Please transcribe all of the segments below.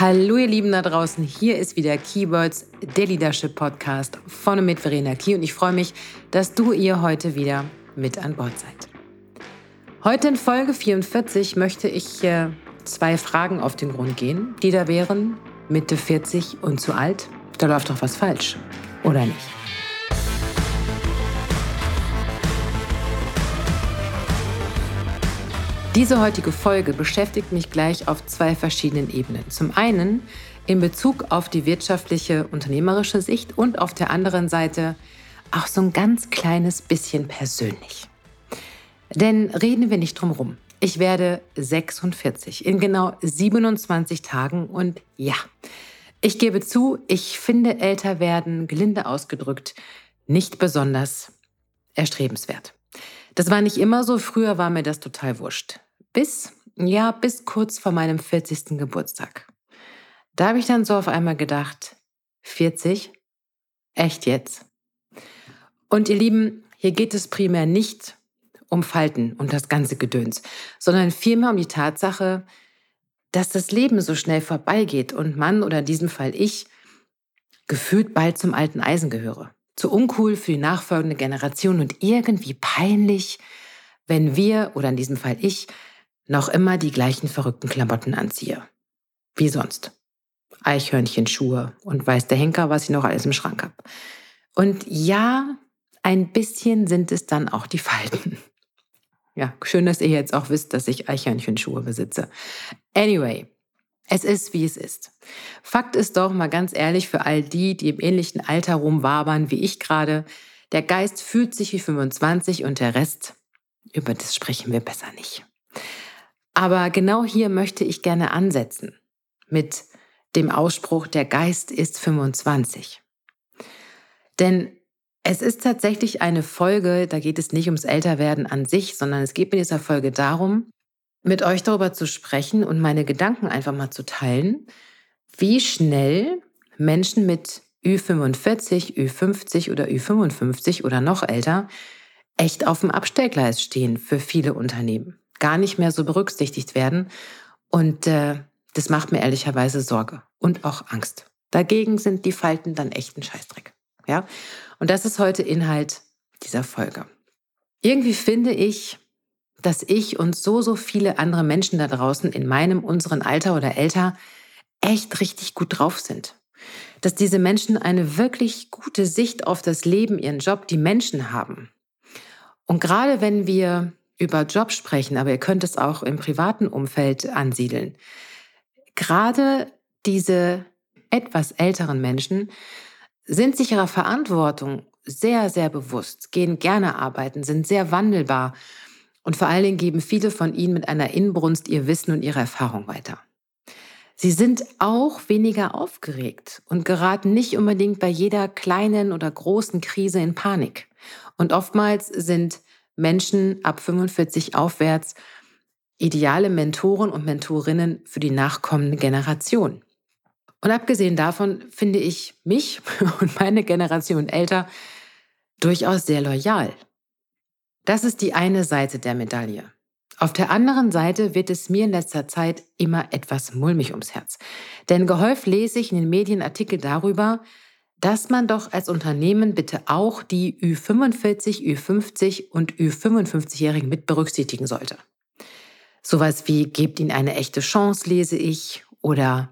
Hallo ihr Lieben da draußen, hier ist wieder Keywords, der Leadership Podcast von und mit Verena Key und ich freue mich, dass du ihr heute wieder mit an Bord seid. Heute in Folge 44 möchte ich äh, zwei Fragen auf den Grund gehen, die da wären, Mitte 40 und zu alt, da läuft doch was falsch, oder nicht? Diese heutige Folge beschäftigt mich gleich auf zwei verschiedenen Ebenen. Zum einen in Bezug auf die wirtschaftliche, unternehmerische Sicht und auf der anderen Seite auch so ein ganz kleines bisschen persönlich. Denn reden wir nicht drum rum. Ich werde 46 in genau 27 Tagen und ja, ich gebe zu, ich finde älter werden, gelinde ausgedrückt, nicht besonders erstrebenswert. Das war nicht immer so, früher war mir das total wurscht. Bis, ja, bis kurz vor meinem 40. Geburtstag. Da habe ich dann so auf einmal gedacht, 40? Echt jetzt? Und ihr Lieben, hier geht es primär nicht um Falten und das ganze Gedöns, sondern vielmehr um die Tatsache, dass das Leben so schnell vorbeigeht und man oder in diesem Fall ich gefühlt bald zum alten Eisen gehöre. Zu uncool für die nachfolgende Generation und irgendwie peinlich, wenn wir oder in diesem Fall ich noch immer die gleichen verrückten Klamotten anziehe. Wie sonst. Eichhörnchenschuhe und weiß der Henker, was ich noch alles im Schrank habe. Und ja, ein bisschen sind es dann auch die Falten. Ja, schön, dass ihr jetzt auch wisst, dass ich Eichhörnchenschuhe besitze. Anyway, es ist, wie es ist. Fakt ist doch mal ganz ehrlich für all die, die im ähnlichen Alter rumwabern wie ich gerade, der Geist fühlt sich wie 25 und der Rest, über das sprechen wir besser nicht. Aber genau hier möchte ich gerne ansetzen mit dem Ausspruch, der Geist ist 25. Denn es ist tatsächlich eine Folge, da geht es nicht ums Älterwerden an sich, sondern es geht in dieser Folge darum, mit euch darüber zu sprechen und meine Gedanken einfach mal zu teilen, wie schnell Menschen mit Ü45, Ü50 oder Ü55 oder noch älter echt auf dem Abstellgleis stehen für viele Unternehmen gar nicht mehr so berücksichtigt werden. Und äh, das macht mir ehrlicherweise Sorge und auch Angst. Dagegen sind die Falten dann echt ein Scheißdreck. Ja? Und das ist heute Inhalt dieser Folge. Irgendwie finde ich, dass ich und so, so viele andere Menschen da draußen in meinem, unseren Alter oder älter echt richtig gut drauf sind. Dass diese Menschen eine wirklich gute Sicht auf das Leben, ihren Job, die Menschen haben. Und gerade wenn wir über Job sprechen, aber ihr könnt es auch im privaten Umfeld ansiedeln. Gerade diese etwas älteren Menschen sind sich ihrer Verantwortung sehr, sehr bewusst, gehen gerne arbeiten, sind sehr wandelbar und vor allen Dingen geben viele von ihnen mit einer Inbrunst ihr Wissen und ihre Erfahrung weiter. Sie sind auch weniger aufgeregt und geraten nicht unbedingt bei jeder kleinen oder großen Krise in Panik. Und oftmals sind Menschen ab 45 aufwärts ideale Mentoren und Mentorinnen für die nachkommende Generation. Und abgesehen davon finde ich mich und meine Generation älter durchaus sehr loyal. Das ist die eine Seite der Medaille. Auf der anderen Seite wird es mir in letzter Zeit immer etwas mulmig ums Herz. Denn gehäuft lese ich in den Medien Artikel darüber, dass man doch als Unternehmen bitte auch die Ü45, Ü50 und Ü55-Jährigen mit berücksichtigen sollte. Sowas wie gebt ihnen eine echte Chance, lese ich, oder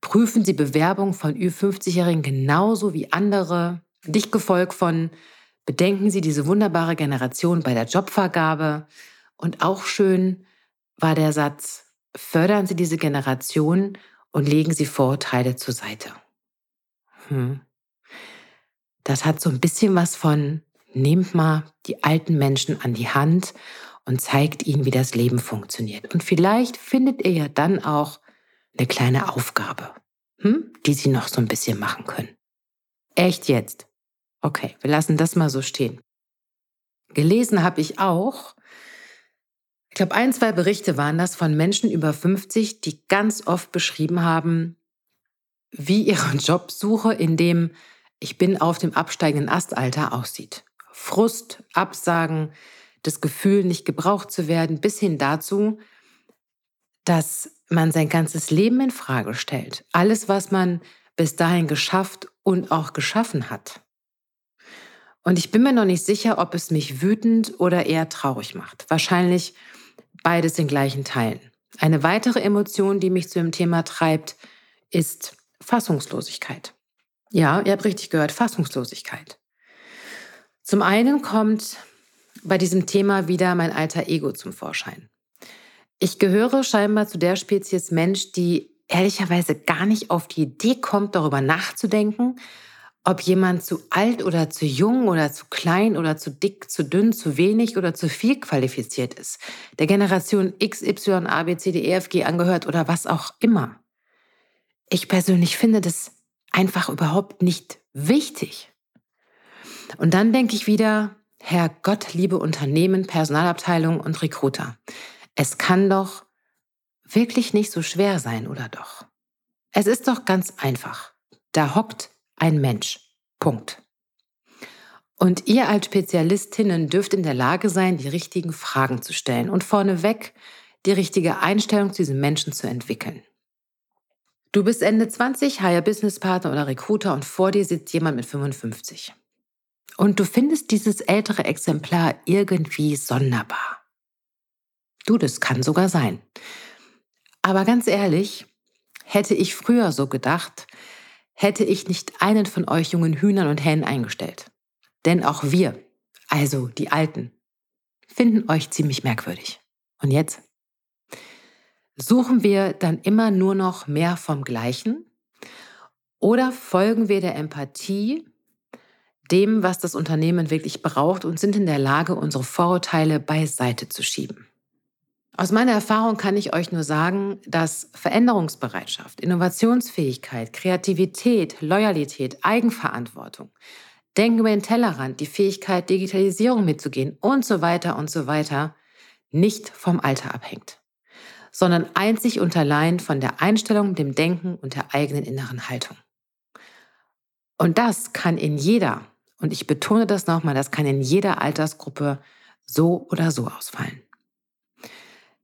prüfen Sie Bewerbung von Ü50-Jährigen genauso wie andere, dicht gefolgt von bedenken Sie diese wunderbare Generation bei der Jobvergabe und auch schön war der Satz, fördern Sie diese Generation und legen Sie Vorurteile zur Seite. Hm. Das hat so ein bisschen was von, nehmt mal die alten Menschen an die Hand und zeigt ihnen, wie das Leben funktioniert. Und vielleicht findet ihr ja dann auch eine kleine Aufgabe, hm, die sie noch so ein bisschen machen können. Echt jetzt? Okay, wir lassen das mal so stehen. Gelesen habe ich auch, ich glaube, ein, zwei Berichte waren das von Menschen über 50, die ganz oft beschrieben haben, wie ihre Jobsuche in dem ich bin auf dem absteigenden Astalter aussieht. Frust, Absagen, das Gefühl, nicht gebraucht zu werden, bis hin dazu, dass man sein ganzes Leben in Frage stellt. Alles, was man bis dahin geschafft und auch geschaffen hat. Und ich bin mir noch nicht sicher, ob es mich wütend oder eher traurig macht. Wahrscheinlich beides in gleichen Teilen. Eine weitere Emotion, die mich zu dem Thema treibt, ist Fassungslosigkeit. Ja, ihr habt richtig gehört, Fassungslosigkeit. Zum einen kommt bei diesem Thema wieder mein alter Ego zum Vorschein. Ich gehöre scheinbar zu der Spezies Mensch, die ehrlicherweise gar nicht auf die Idee kommt, darüber nachzudenken, ob jemand zu alt oder zu jung oder zu klein oder zu dick, zu dünn, zu wenig oder zu viel qualifiziert ist, der Generation X, Y, A, E, angehört oder was auch immer. Ich persönlich finde das einfach überhaupt nicht wichtig. Und dann denke ich wieder, Herr Gott, liebe Unternehmen, Personalabteilung und Recruiter. Es kann doch wirklich nicht so schwer sein, oder doch? Es ist doch ganz einfach. Da hockt ein Mensch. Punkt. Und ihr als Spezialistinnen dürft in der Lage sein, die richtigen Fragen zu stellen und vorneweg die richtige Einstellung zu diesem Menschen zu entwickeln. Du bist Ende 20, Higher Business Partner oder Recruiter und vor dir sitzt jemand mit 55. Und du findest dieses ältere Exemplar irgendwie sonderbar. Du, das kann sogar sein. Aber ganz ehrlich, hätte ich früher so gedacht, hätte ich nicht einen von euch jungen Hühnern und Hähnen eingestellt. Denn auch wir, also die Alten, finden euch ziemlich merkwürdig. Und jetzt? Suchen wir dann immer nur noch mehr vom Gleichen? Oder folgen wir der Empathie, dem, was das Unternehmen wirklich braucht und sind in der Lage, unsere Vorurteile beiseite zu schieben? Aus meiner Erfahrung kann ich euch nur sagen, dass Veränderungsbereitschaft, Innovationsfähigkeit, Kreativität, Loyalität, Eigenverantwortung, Denken über den Tellerrand, die Fähigkeit, Digitalisierung mitzugehen und so weiter und so weiter nicht vom Alter abhängt, sondern einzig und allein von der Einstellung, dem Denken und der eigenen inneren Haltung. Und das kann in jeder, und ich betone das nochmal, das kann in jeder Altersgruppe so oder so ausfallen.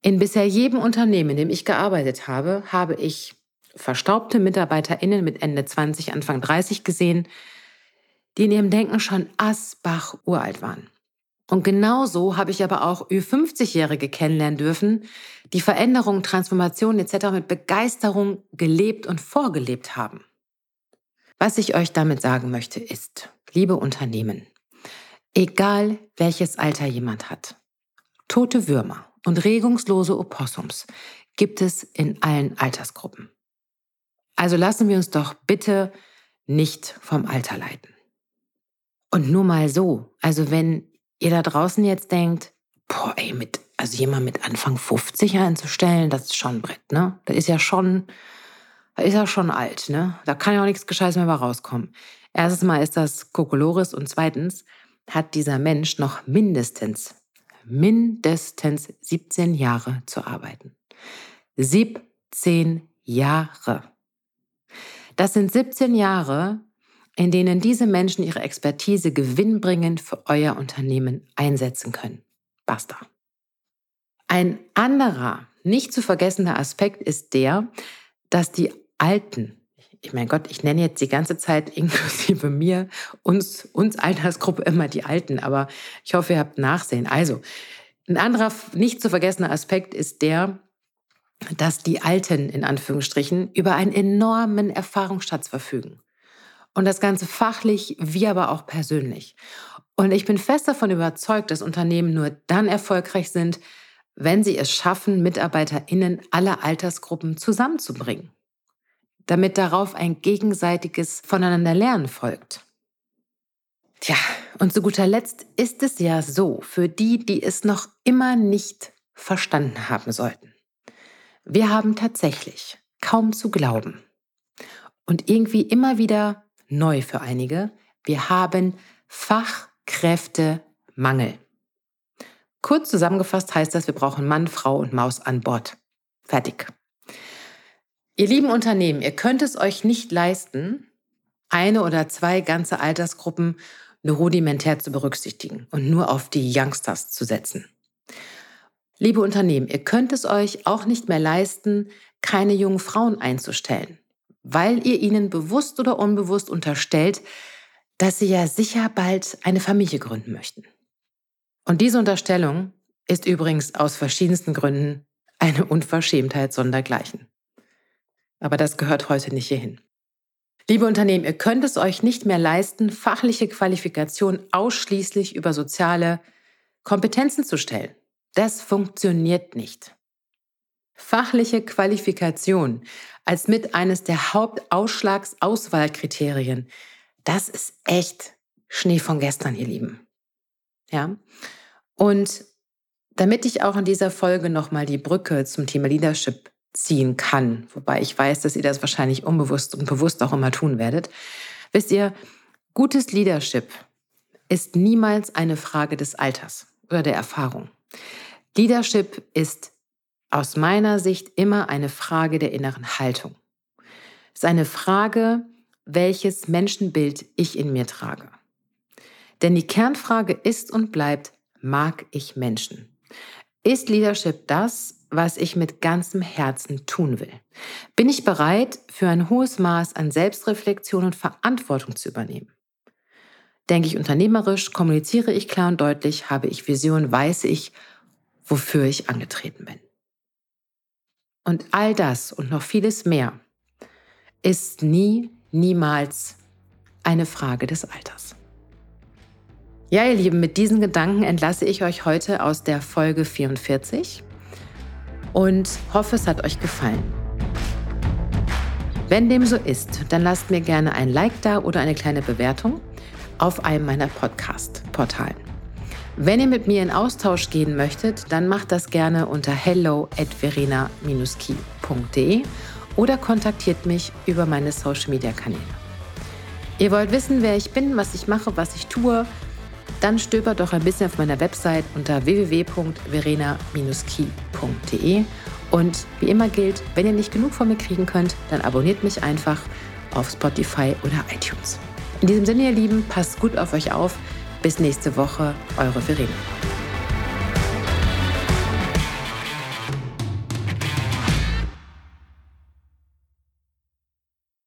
In bisher jedem Unternehmen, in dem ich gearbeitet habe, habe ich verstaubte MitarbeiterInnen mit Ende 20, Anfang 30 gesehen, die in ihrem Denken schon asbach uralt waren. Und genauso habe ich aber auch Ü50-Jährige kennenlernen dürfen, die Veränderungen, Transformationen etc. mit Begeisterung gelebt und vorgelebt haben. Was ich euch damit sagen möchte ist, liebe Unternehmen, egal welches Alter jemand hat, tote Würmer und regungslose Opossums gibt es in allen Altersgruppen. Also lassen wir uns doch bitte nicht vom Alter leiten. Und nur mal so, also wenn ihr da draußen jetzt denkt, boah, ey, mit, also jemand mit Anfang 50 einzustellen, das ist schon ein Brett, ne? Das ist ja schon, das ist ja schon alt, ne? Da kann ja auch nichts Gescheites mehr rauskommen. Erstens mal ist das Kokolores und zweitens hat dieser Mensch noch mindestens mindestens 17 Jahre zu arbeiten. 17 Jahre. Das sind 17 Jahre, in denen diese Menschen ihre Expertise gewinnbringend für euer Unternehmen einsetzen können. Basta. Ein anderer, nicht zu vergessender Aspekt ist der, dass die Alten ich mein Gott, ich nenne jetzt die ganze Zeit inklusive mir, uns, uns Altersgruppe immer die Alten, aber ich hoffe, ihr habt Nachsehen. Also, ein anderer nicht zu vergessener Aspekt ist der, dass die Alten in Anführungsstrichen über einen enormen Erfahrungsschatz verfügen. Und das Ganze fachlich wie aber auch persönlich. Und ich bin fest davon überzeugt, dass Unternehmen nur dann erfolgreich sind, wenn sie es schaffen, MitarbeiterInnen aller Altersgruppen zusammenzubringen damit darauf ein gegenseitiges Voneinanderlernen folgt. Tja, und zu guter Letzt ist es ja so, für die, die es noch immer nicht verstanden haben sollten. Wir haben tatsächlich kaum zu glauben und irgendwie immer wieder neu für einige, wir haben Fachkräftemangel. Kurz zusammengefasst heißt das, wir brauchen Mann, Frau und Maus an Bord. Fertig. Ihr lieben Unternehmen, ihr könnt es euch nicht leisten, eine oder zwei ganze Altersgruppen nur rudimentär zu berücksichtigen und nur auf die Youngsters zu setzen. Liebe Unternehmen, ihr könnt es euch auch nicht mehr leisten, keine jungen Frauen einzustellen, weil ihr ihnen bewusst oder unbewusst unterstellt, dass sie ja sicher bald eine Familie gründen möchten. Und diese Unterstellung ist übrigens aus verschiedensten Gründen eine Unverschämtheit sondergleichen. Aber das gehört heute nicht hierhin. Liebe Unternehmen, ihr könnt es euch nicht mehr leisten, fachliche Qualifikation ausschließlich über soziale Kompetenzen zu stellen. Das funktioniert nicht. Fachliche Qualifikation als mit eines der Hauptausschlagsauswahlkriterien, das ist echt Schnee von gestern, ihr Lieben. Ja? Und damit ich auch in dieser Folge nochmal die Brücke zum Thema Leadership ziehen kann, wobei ich weiß, dass ihr das wahrscheinlich unbewusst und bewusst auch immer tun werdet, wisst ihr, gutes Leadership ist niemals eine Frage des Alters oder der Erfahrung. Leadership ist aus meiner Sicht immer eine Frage der inneren Haltung. Es ist eine Frage, welches Menschenbild ich in mir trage. Denn die Kernfrage ist und bleibt, mag ich Menschen? Ist Leadership das, was ich mit ganzem Herzen tun will? Bin ich bereit, für ein hohes Maß an Selbstreflexion und Verantwortung zu übernehmen? Denke ich unternehmerisch, kommuniziere ich klar und deutlich, habe ich Vision, weiß ich, wofür ich angetreten bin. Und all das und noch vieles mehr ist nie, niemals eine Frage des Alters. Ja, ihr Lieben, mit diesen Gedanken entlasse ich euch heute aus der Folge 44 und hoffe, es hat euch gefallen. Wenn dem so ist, dann lasst mir gerne ein Like da oder eine kleine Bewertung auf einem meiner Podcast-Portalen. Wenn ihr mit mir in Austausch gehen möchtet, dann macht das gerne unter hello at verena-key.de oder kontaktiert mich über meine Social-Media-Kanäle. Ihr wollt wissen, wer ich bin, was ich mache, was ich tue, dann stöbert doch ein bisschen auf meiner Website unter www.verena-key.de. Und wie immer gilt, wenn ihr nicht genug von mir kriegen könnt, dann abonniert mich einfach auf Spotify oder iTunes. In diesem Sinne, ihr Lieben, passt gut auf euch auf. Bis nächste Woche, eure Verena.